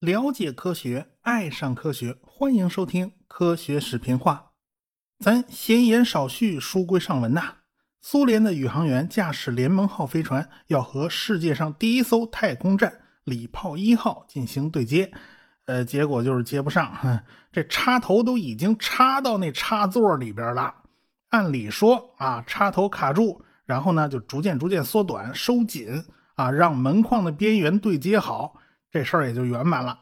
了解科学，爱上科学，欢迎收听《科学视频化》。咱闲言少叙，书归上文呐。苏联的宇航员驾驶联盟号飞船，要和世界上第一艘太空站礼炮一号进行对接，呃，结果就是接不上，这插头都已经插到那插座里边了。按理说啊，插头卡住，然后呢就逐渐逐渐缩短、收紧啊，让门框的边缘对接好。这事儿也就圆满了，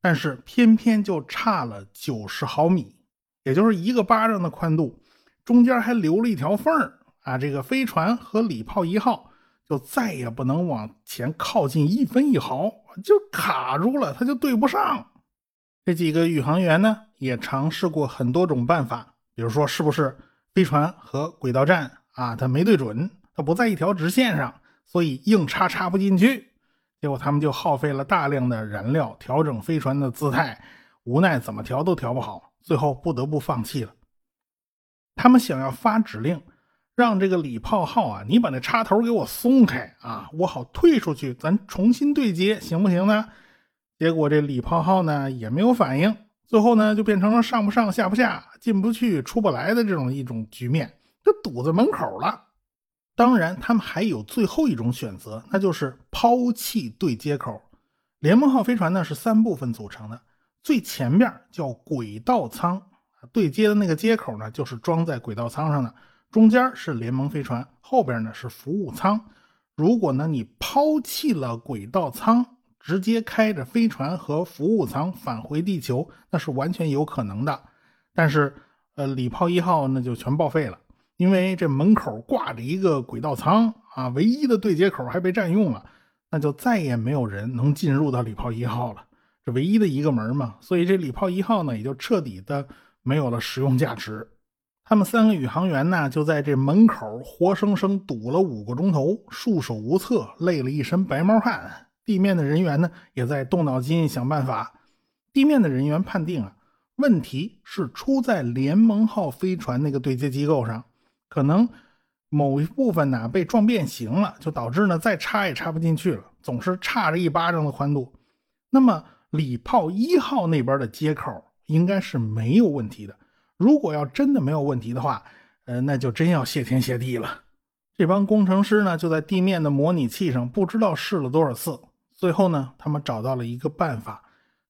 但是偏偏就差了九十毫米，也就是一个巴掌的宽度，中间还留了一条缝儿啊！这个飞船和礼炮一号就再也不能往前靠近一分一毫，就卡住了，它就对不上。这几个宇航员呢，也尝试过很多种办法，比如说是不是飞船和轨道站啊，它没对准，它不在一条直线上，所以硬插插不进去。结果他们就耗费了大量的燃料调整飞船的姿态，无奈怎么调都调不好，最后不得不放弃了。他们想要发指令，让这个礼炮号啊，你把那插头给我松开啊，我好退出去，咱重新对接，行不行呢？结果这礼炮号呢也没有反应，最后呢就变成了上不上下不下、进不去出不来的这种一种局面，就堵在门口了。当然，他们还有最后一种选择，那就是抛弃对接口。联盟号飞船呢是三部分组成的，最前面叫轨道舱，对接的那个接口呢就是装在轨道舱上的，中间是联盟飞船，后边呢是服务舱。如果呢你抛弃了轨道舱，直接开着飞船和服务舱返回地球，那是完全有可能的。但是，呃，礼炮一号那就全报废了。因为这门口挂着一个轨道舱啊，唯一的对接口还被占用了，那就再也没有人能进入到礼炮一号了。这唯一的一个门嘛，所以这礼炮一号呢也就彻底的没有了实用价值。他们三个宇航员呢就在这门口活生生堵了五个钟头，束手无策，累了一身白毛汗。地面的人员呢也在动脑筋想办法。地面的人员判定啊，问题是出在联盟号飞船那个对接机构上。可能某一部分呢被撞变形了，就导致呢再插也插不进去了，总是差着一巴掌的宽度。那么礼炮一号那边的接口应该是没有问题的。如果要真的没有问题的话，呃，那就真要谢天谢地了。这帮工程师呢就在地面的模拟器上不知道试了多少次，最后呢他们找到了一个办法，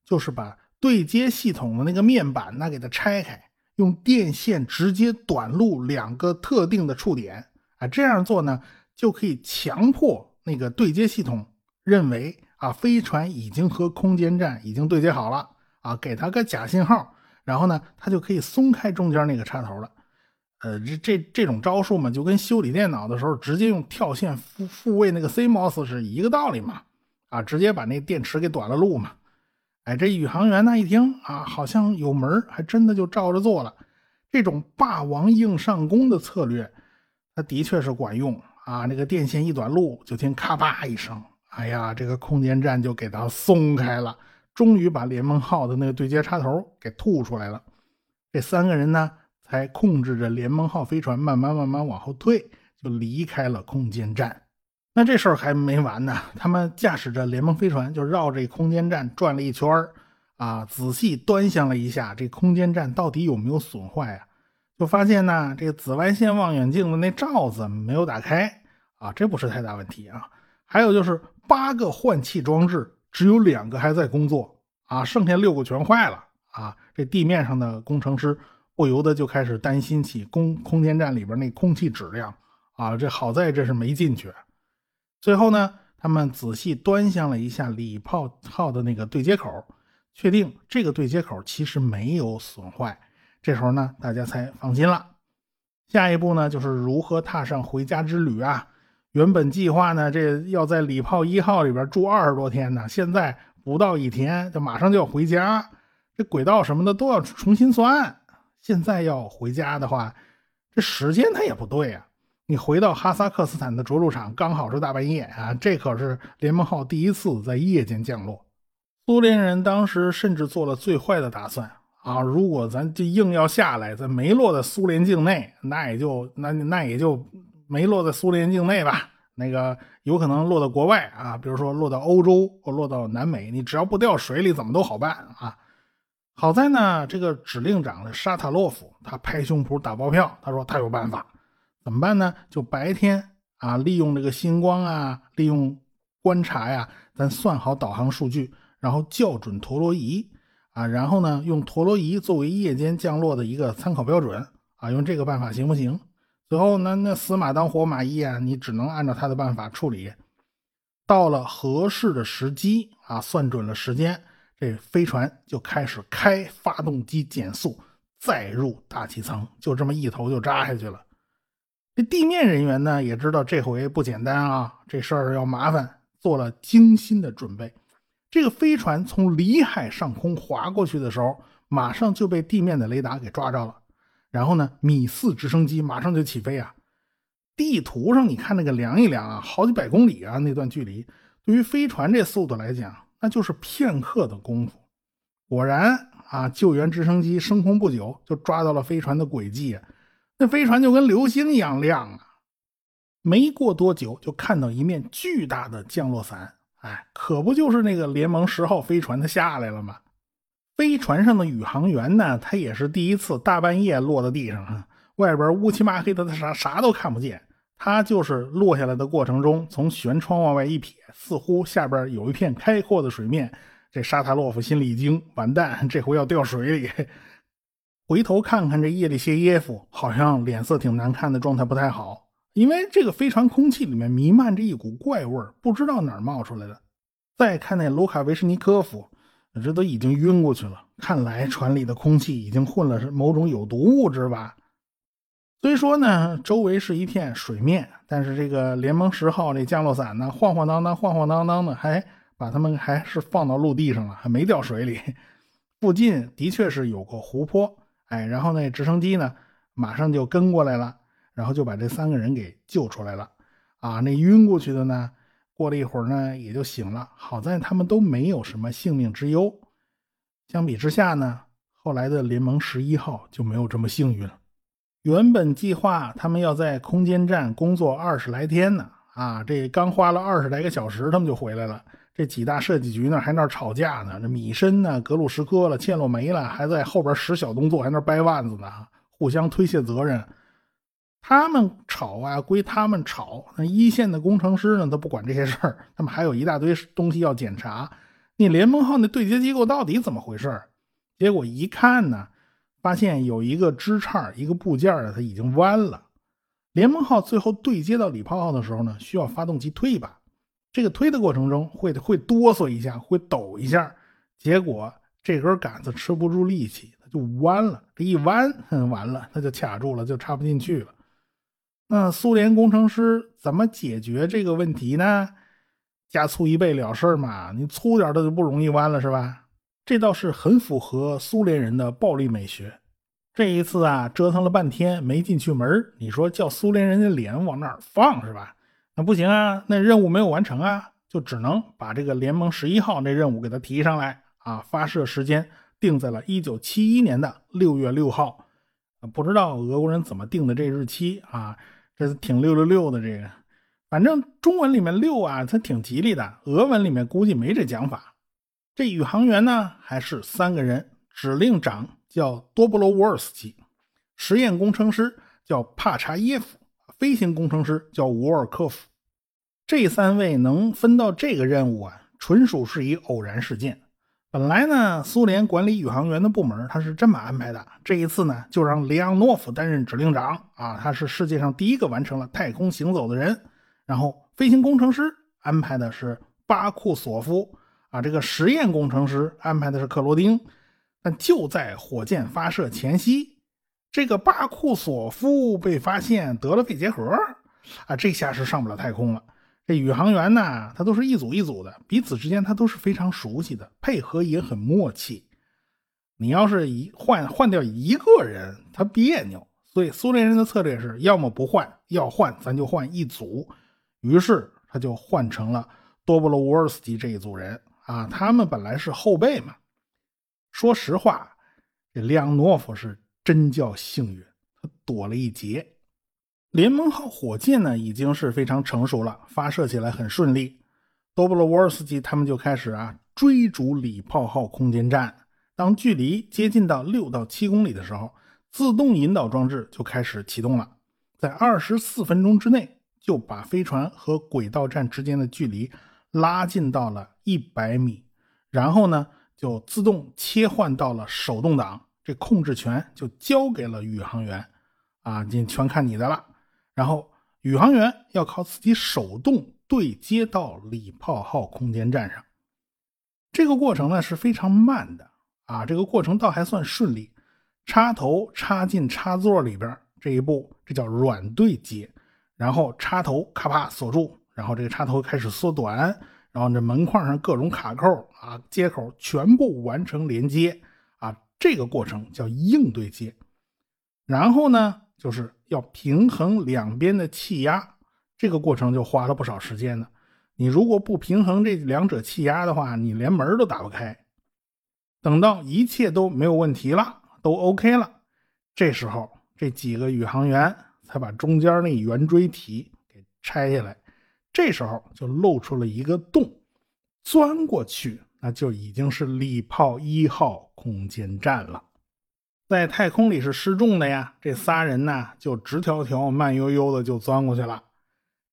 就是把对接系统的那个面板呢给它拆开。用电线直接短路两个特定的触点，啊，这样做呢，就可以强迫那个对接系统认为啊，飞船已经和空间站已经对接好了，啊，给他个假信号，然后呢，他就可以松开中间那个插头了。呃，这这这种招数嘛，就跟修理电脑的时候直接用跳线复复位那个 CMOS 是一个道理嘛，啊，直接把那电池给短了路嘛。哎，这宇航员呢一听啊，好像有门还真的就照着做了。这种霸王硬上弓的策略，它的确是管用啊！那个电线一短路，就听咔吧一声，哎呀，这个空间站就给它松开了，终于把联盟号的那个对接插头给吐出来了。这三个人呢，才控制着联盟号飞船慢慢慢慢往后退，就离开了空间站。那这事儿还没完呢，他们驾驶着联盟飞船就绕这空间站转了一圈儿啊，仔细端详了一下这空间站到底有没有损坏啊，就发现呢，这个紫外线望远镜的那罩子没有打开啊，这不是太大问题啊。还有就是八个换气装置只有两个还在工作啊，剩下六个全坏了啊。这地面上的工程师不由得就开始担心起空空间站里边那空气质量啊，这好在这是没进去。最后呢，他们仔细端详了一下礼炮号的那个对接口，确定这个对接口其实没有损坏。这时候呢，大家才放心了。下一步呢，就是如何踏上回家之旅啊？原本计划呢，这要在礼炮一号里边住二十多天呢，现在不到一天就马上就要回家，这轨道什么的都要重新算。现在要回家的话，这时间它也不对啊。你回到哈萨克斯坦的着陆场，刚好是大半夜啊！这可是联盟号第一次在夜间降落。苏联人当时甚至做了最坏的打算啊！如果咱这硬要下来，咱没落在苏联境内，那也就那那也就没落在苏联境内吧？那个有可能落到国外啊，比如说落到欧洲或落到南美，你只要不掉水里，怎么都好办啊。好在呢，这个指令长沙塔洛夫他拍胸脯打包票，他说他有办法。怎么办呢？就白天啊，利用这个星光啊，利用观察呀，咱算好导航数据，然后校准陀螺仪啊，然后呢，用陀螺仪作为夜间降落的一个参考标准啊，用这个办法行不行？最后呢，那死马当活马医啊，你只能按照他的办法处理。到了合适的时机啊，算准了时间，这飞船就开始开发动机减速，再入大气层，就这么一头就扎下去了。这地面人员呢，也知道这回不简单啊，这事儿要麻烦，做了精心的准备。这个飞船从里海上空划过去的时候，马上就被地面的雷达给抓着了。然后呢，米四直升机马上就起飞啊！地图上你看那个量一量啊，好几百公里啊，那段距离，对于飞船这速度来讲，那就是片刻的功夫。果然啊，救援直升机升空不久，就抓到了飞船的轨迹，那飞船就跟流星一样亮啊！没过多久，就看到一面巨大的降落伞，哎，可不就是那个联盟十号飞船它下来了吗？飞船上的宇航员呢，他也是第一次大半夜落到地上啊，外边乌漆麻黑的，他啥啥都看不见。他就是落下来的过程中，从舷窗往外一瞥，似乎下边有一片开阔的水面。这沙塔洛夫心里一惊，完蛋，这回要掉水里。回头看看这叶利谢耶夫，好像脸色挺难看的，状态不太好。因为这个飞船空气里面弥漫着一股怪味不知道哪儿冒出来的。再看那卢卡维什尼科夫。这都已经晕过去了，看来船里的空气已经混了是某种有毒物质吧？虽说呢，周围是一片水面，但是这个联盟十号这降落伞呢，晃晃荡荡，晃晃荡荡的，还把他们还是放到陆地上了，还没掉水里。附近的确是有个湖泊，哎，然后那直升机呢，马上就跟过来了，然后就把这三个人给救出来了。啊，那晕过去的呢？过了一会儿呢，也就醒了。好在他们都没有什么性命之忧。相比之下呢，后来的联盟十一号就没有这么幸运了。原本计划他们要在空间站工作二十来天呢，啊，这刚花了二十来个小时，他们就回来了。这几大设计局呢，还那吵架呢。这米申呢，格鲁什科了，切洛梅了，还在后边使小动作，还那掰腕子呢，互相推卸责任。他们吵啊，归他们吵。那一线的工程师呢，都不管这些事儿。他们还有一大堆东西要检查。那联盟号那对接机构到底怎么回事？结果一看呢，发现有一个支叉、一个部件啊，它已经弯了。联盟号最后对接到礼炮号的时候呢，需要发动机推一把。这个推的过程中会会哆嗦一下，会抖一下。结果这根杆子吃不住力气，它就弯了。这一弯，哼完了，它就卡住了，就插不进去了。那苏联工程师怎么解决这个问题呢？加粗一倍了事嘛，你粗点的就不容易弯了，是吧？这倒是很符合苏联人的暴力美学。这一次啊，折腾了半天没进去门你说叫苏联人的脸往哪儿放是吧？那不行啊，那任务没有完成啊，就只能把这个联盟十一号那任务给他提上来啊。发射时间定在了一九七一年的六月六号，不知道俄国人怎么定的这日期啊？这是挺六六六的，这个，反正中文里面六啊，它挺吉利的。俄文里面估计没这讲法。这宇航员呢，还是三个人，指令长叫多布罗沃尔斯基，实验工程师叫帕查耶夫，飞行工程师叫沃尔科夫。这三位能分到这个任务啊，纯属是一偶然事件。本来呢，苏联管理宇航员的部门他是这么安排的。这一次呢，就让列昂诺夫担任指令长啊，他是世界上第一个完成了太空行走的人。然后飞行工程师安排的是巴库索夫啊，这个实验工程师安排的是克罗丁。但就在火箭发射前夕，这个巴库索夫被发现得了肺结核啊，这下是上不了太空了。这宇航员呢，他都是一组一组的，彼此之间他都是非常熟悉的，配合也很默契。你要是一换换掉一个人，他别扭。所以苏联人的策略是要么不换，要换咱就换一组。于是他就换成了多布罗沃尔斯基这一组人啊，他们本来是后备嘛。说实话，这列昂诺夫是真叫幸运，他躲了一劫。联盟号火箭呢已经是非常成熟了，发射起来很顺利。多布罗沃尔斯基他们就开始啊追逐礼炮号空间站。当距离接近到六到七公里的时候，自动引导装置就开始启动了，在二十四分钟之内就把飞船和轨道站之间的距离拉近到了一百米，然后呢就自动切换到了手动挡，这控制权就交给了宇航员，啊，你全看你的了。然后宇航员要靠自己手动对接到礼炮号空间站上，这个过程呢是非常慢的。啊，这个过程倒还算顺利。插头插进插座里边这一步，这叫软对接。然后插头咔啪锁住，然后这个插头开始缩短，然后这门框上各种卡扣啊接口全部完成连接，这个过程叫硬对接。然后呢，就是要平衡两边的气压，这个过程就花了不少时间呢。你如果不平衡这两者气压的话，你连门都打不开。等到一切都没有问题了，都 OK 了，这时候这几个宇航员才把中间那圆锥体给拆下来，这时候就露出了一个洞，钻过去，那就已经是礼炮一号空间站了。在太空里是失重的呀，这仨人呢就直条条、慢悠悠的就钻过去了。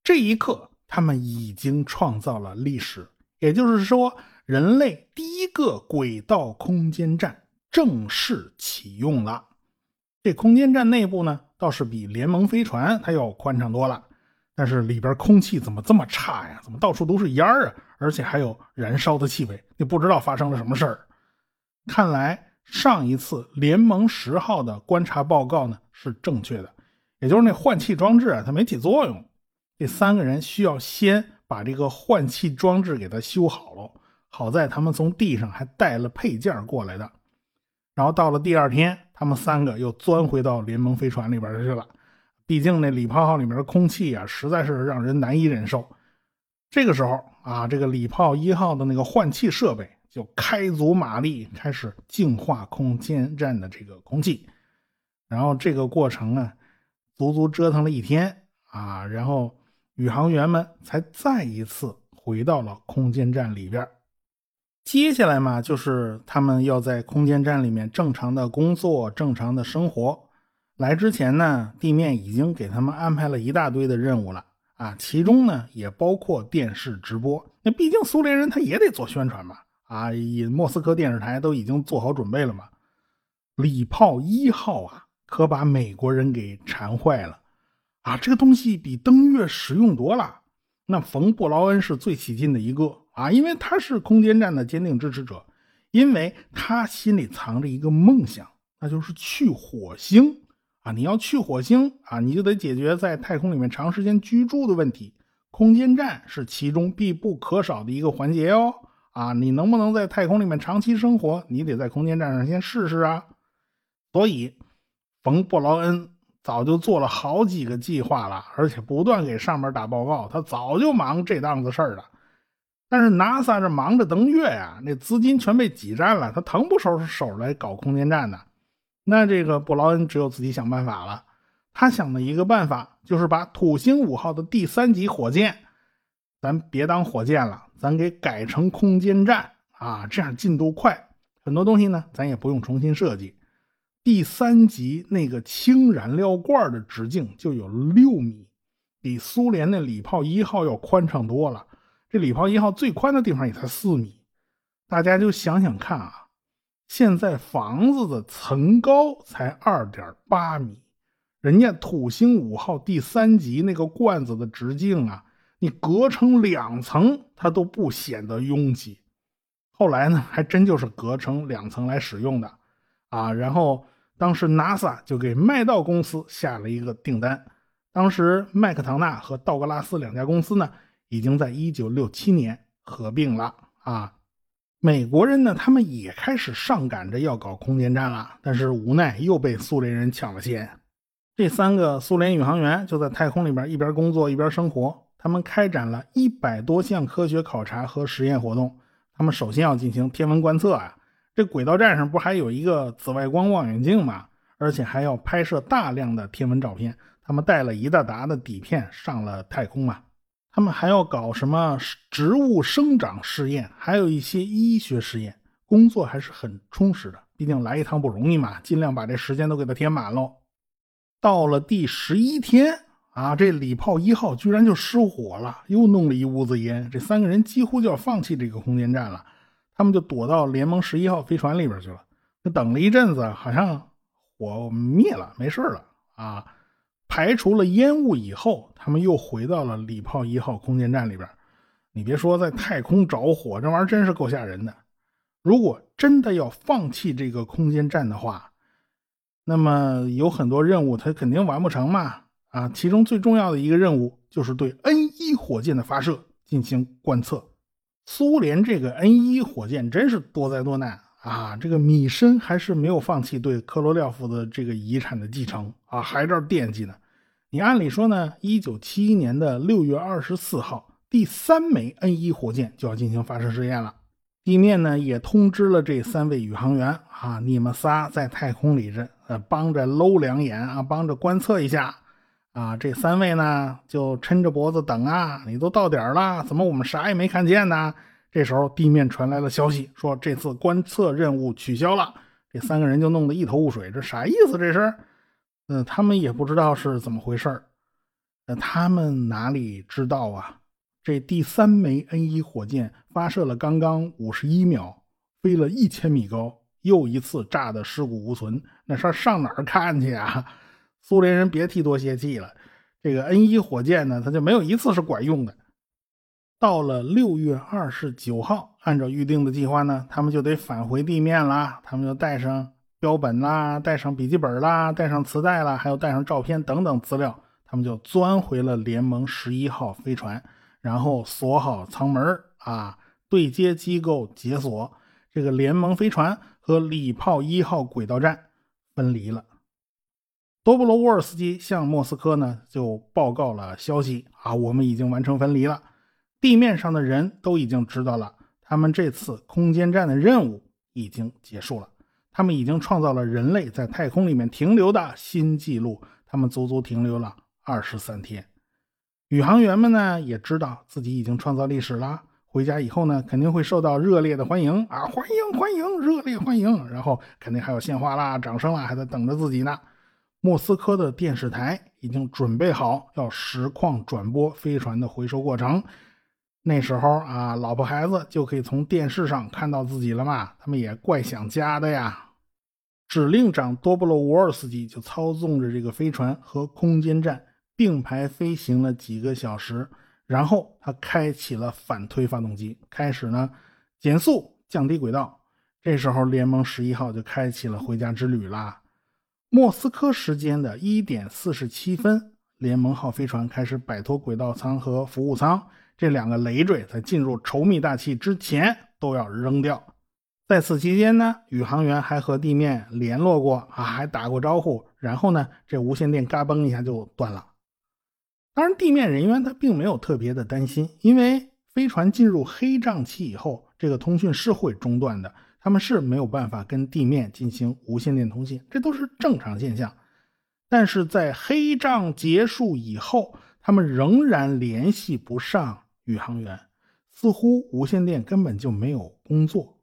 这一刻，他们已经创造了历史，也就是说。人类第一个轨道空间站正式启用了。这空间站内部呢，倒是比联盟飞船它要宽敞多了。但是里边空气怎么这么差呀？怎么到处都是烟儿啊？而且还有燃烧的气味，你不知道发生了什么事儿。看来上一次联盟十号的观察报告呢是正确的，也就是那换气装置啊它没起作用。这三个人需要先把这个换气装置给它修好了。好在他们从地上还带了配件过来的，然后到了第二天，他们三个又钻回到联盟飞船里边去了。毕竟那礼炮号里面的空气啊，实在是让人难以忍受。这个时候啊，这个礼炮一号的那个换气设备就开足马力，开始净化空间站的这个空气。然后这个过程啊，足足折腾了一天啊，然后宇航员们才再一次回到了空间站里边。接下来嘛，就是他们要在空间站里面正常的工作、正常的生活。来之前呢，地面已经给他们安排了一大堆的任务了啊，其中呢也包括电视直播。那毕竟苏联人他也得做宣传嘛啊，莫斯科电视台都已经做好准备了嘛。礼炮一号啊，可把美国人给馋坏了啊！这个东西比登月实用多了。那冯布劳恩是最起劲的一个。啊，因为他是空间站的坚定支持者，因为他心里藏着一个梦想，那就是去火星啊！你要去火星啊，你就得解决在太空里面长时间居住的问题，空间站是其中必不可少的一个环节哦。啊，你能不能在太空里面长期生活，你得在空间站上先试试啊。所以，冯布劳恩早就做了好几个计划了，而且不断给上面打报告，他早就忙这档子事儿了。但是 NASA 这忙着登月呀，那资金全被挤占了，他腾不出手来搞空间站呢。那这个布劳恩只有自己想办法了。他想的一个办法就是把土星五号的第三级火箭，咱别当火箭了，咱给改成空间站啊，这样进度快，很多东西呢咱也不用重新设计。第三级那个氢燃料罐的直径就有六米，比苏联的礼炮一号要宽敞多了。这礼炮一号最宽的地方也才四米，大家就想想看啊，现在房子的层高才二点八米，人家土星五号第三级那个罐子的直径啊，你隔成两层它都不显得拥挤。后来呢，还真就是隔成两层来使用的啊。然后当时 NASA 就给麦道公司下了一个订单，当时麦克唐纳和道格拉斯两家公司呢。已经在一九六七年合并了啊！美国人呢，他们也开始上赶着要搞空间站了，但是无奈又被苏联人抢了先。这三个苏联宇航员就在太空里边一边工作一边生活。他们开展了一百多项科学考察和实验活动。他们首先要进行天文观测啊！这轨道站上不还有一个紫外光望远镜吗？而且还要拍摄大量的天文照片，他们带了一大沓的底片上了太空嘛。他们还要搞什么植物生长试验，还有一些医学实验，工作还是很充实的。毕竟来一趟不容易嘛，尽量把这时间都给它填满喽。到了第十一天啊，这礼炮一号居然就失火了，又弄了一屋子烟。这三个人几乎就要放弃这个空间站了，他们就躲到联盟十一号飞船里边去了。就等了一阵子，好像火灭了，没事了啊。排除了烟雾以后，他们又回到了礼炮一号空间站里边。你别说，在太空着火，这玩意儿真是够吓人的。如果真的要放弃这个空间站的话，那么有很多任务它肯定完不成嘛。啊，其中最重要的一个任务就是对 N 一火箭的发射进行观测。苏联这个 N 一火箭真是多灾多难。啊，这个米申还是没有放弃对科罗廖夫的这个遗产的继承啊，还这惦记呢。你按理说呢，一九七一年的六月二十四号，第三枚 N 一火箭就要进行发射试验了。地面呢也通知了这三位宇航员啊，你们仨在太空里这呃帮着搂两眼啊，帮着观测一下啊。这三位呢就抻着脖子等啊，你都到点了，怎么我们啥也没看见呢？这时候，地面传来了消息，说这次观测任务取消了。这三个人就弄得一头雾水，这啥意思？这是？嗯，他们也不知道是怎么回事那他们哪里知道啊？这第三枚 N 一火箭发射了刚刚五十一秒，飞了一千米高，又一次炸得尸骨无存。那事儿上哪儿看去啊？苏联人别提多泄气了。这个 N 一火箭呢，它就没有一次是管用的。到了六月二十九号，按照预定的计划呢，他们就得返回地面啦。他们就带上标本啦，带上笔记本啦，带上磁带啦，还有带上照片等等资料。他们就钻回了联盟十一号飞船，然后锁好舱门啊，对接机构解锁。这个联盟飞船和礼炮一号轨道站分离了。多布罗沃尔斯基向莫斯科呢就报告了消息啊，我们已经完成分离了。地面上的人都已经知道了，他们这次空间站的任务已经结束了。他们已经创造了人类在太空里面停留的新纪录。他们足足停留了二十三天。宇航员们呢也知道自己已经创造历史了。回家以后呢，肯定会受到热烈的欢迎啊！欢迎欢迎，热烈欢迎！然后肯定还有鲜花啦、掌声啦，还在等着自己呢。莫斯科的电视台已经准备好要实况转播飞船的回收过程。那时候啊，老婆孩子就可以从电视上看到自己了嘛，他们也怪想家的呀。指令长多布罗沃尔斯基就操纵着这个飞船和空间站并排飞行了几个小时，然后他开启了反推发动机，开始呢减速降低轨道。这时候联盟十一号就开启了回家之旅啦。莫斯科时间的一点四十七分，联盟号飞船开始摆脱轨道舱和服务舱。这两个累赘在进入稠密大气之前都要扔掉。在此期间呢，宇航员还和地面联络过啊，还打过招呼。然后呢，这无线电嘎嘣一下就断了。当然，地面人员他并没有特别的担心，因为飞船进入黑障期以后，这个通讯是会中断的，他们是没有办法跟地面进行无线电通信，这都是正常现象。但是在黑障结束以后，他们仍然联系不上。宇航员似乎无线电根本就没有工作。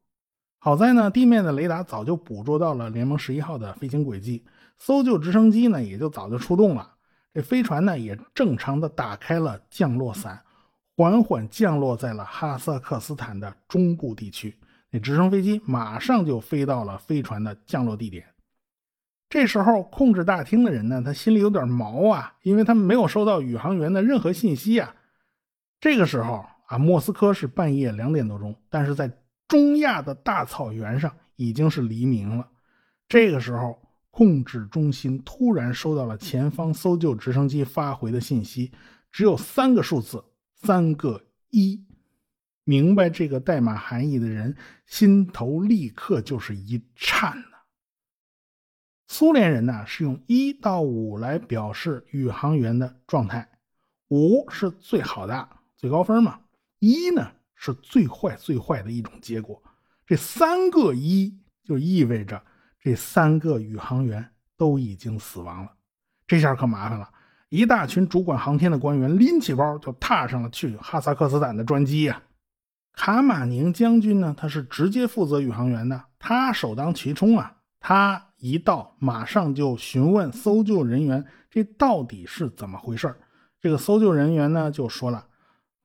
好在呢，地面的雷达早就捕捉到了联盟十一号的飞行轨迹，搜救直升机呢也就早就出动了。这飞船呢也正常的打开了降落伞，缓缓降落在了哈萨克斯坦的中部地区。那直升飞机马上就飞到了飞船的降落地点。这时候，控制大厅的人呢，他心里有点毛啊，因为他没有收到宇航员的任何信息啊。这个时候啊，莫斯科是半夜两点多钟，但是在中亚的大草原上已经是黎明了。这个时候，控制中心突然收到了前方搜救直升机发回的信息，只有三个数字，三个一。明白这个代码含义的人，心头立刻就是一颤呐。苏联人呢是用一到五来表示宇航员的状态，五是最好的。最高分嘛，一呢是最坏最坏的一种结果，这三个一就意味着这三个宇航员都已经死亡了，这下可麻烦了。一大群主管航天的官员拎起包就踏上了去哈萨克斯坦的专机呀。卡马宁将军呢，他是直接负责宇航员的，他首当其冲啊。他一到，马上就询问搜救人员这到底是怎么回事这个搜救人员呢就说了，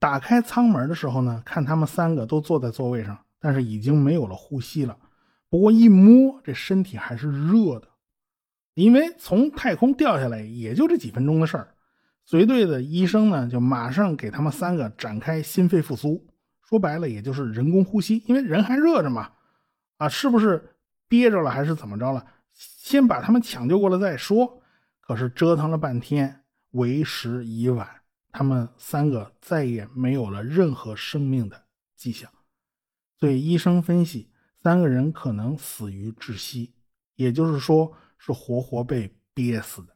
打开舱门的时候呢，看他们三个都坐在座位上，但是已经没有了呼吸了。不过一摸，这身体还是热的。因为从太空掉下来也就这几分钟的事儿，随队的医生呢就马上给他们三个展开心肺复苏，说白了也就是人工呼吸，因为人还热着嘛，啊，是不是憋着了还是怎么着了？先把他们抢救过来再说。可是折腾了半天，为时已晚，他们三个再也没有了任何生命的迹象，所以医生分析，三个人可能死于窒息，也就是说。是活活被憋死的。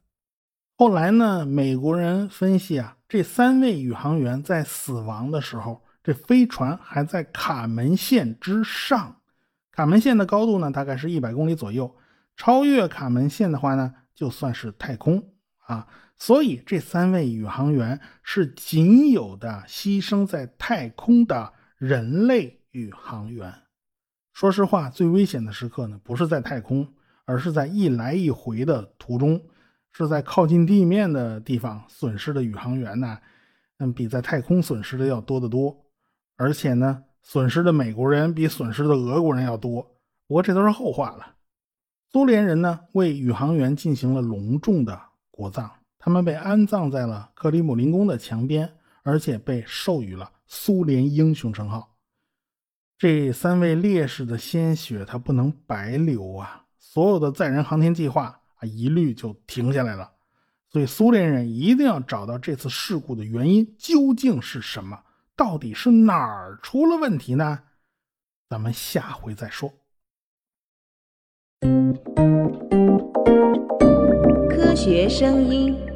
后来呢，美国人分析啊，这三位宇航员在死亡的时候，这飞船还在卡门线之上。卡门线的高度呢，大概是一百公里左右。超越卡门线的话呢，就算是太空啊。所以这三位宇航员是仅有的牺牲在太空的人类宇航员。说实话，最危险的时刻呢，不是在太空。而是在一来一回的途中，是在靠近地面的地方损失的宇航员呢，嗯，比在太空损失的要多得多。而且呢，损失的美国人比损失的俄国人要多。不过这都是后话了。苏联人呢，为宇航员进行了隆重的国葬，他们被安葬在了克里姆林宫的墙边，而且被授予了苏联英雄称号。这三位烈士的鲜血，他不能白流啊！所有的载人航天计划啊，一律就停下来了。所以苏联人一定要找到这次事故的原因究竟是什么？到底是哪儿出了问题呢？咱们下回再说。学声音。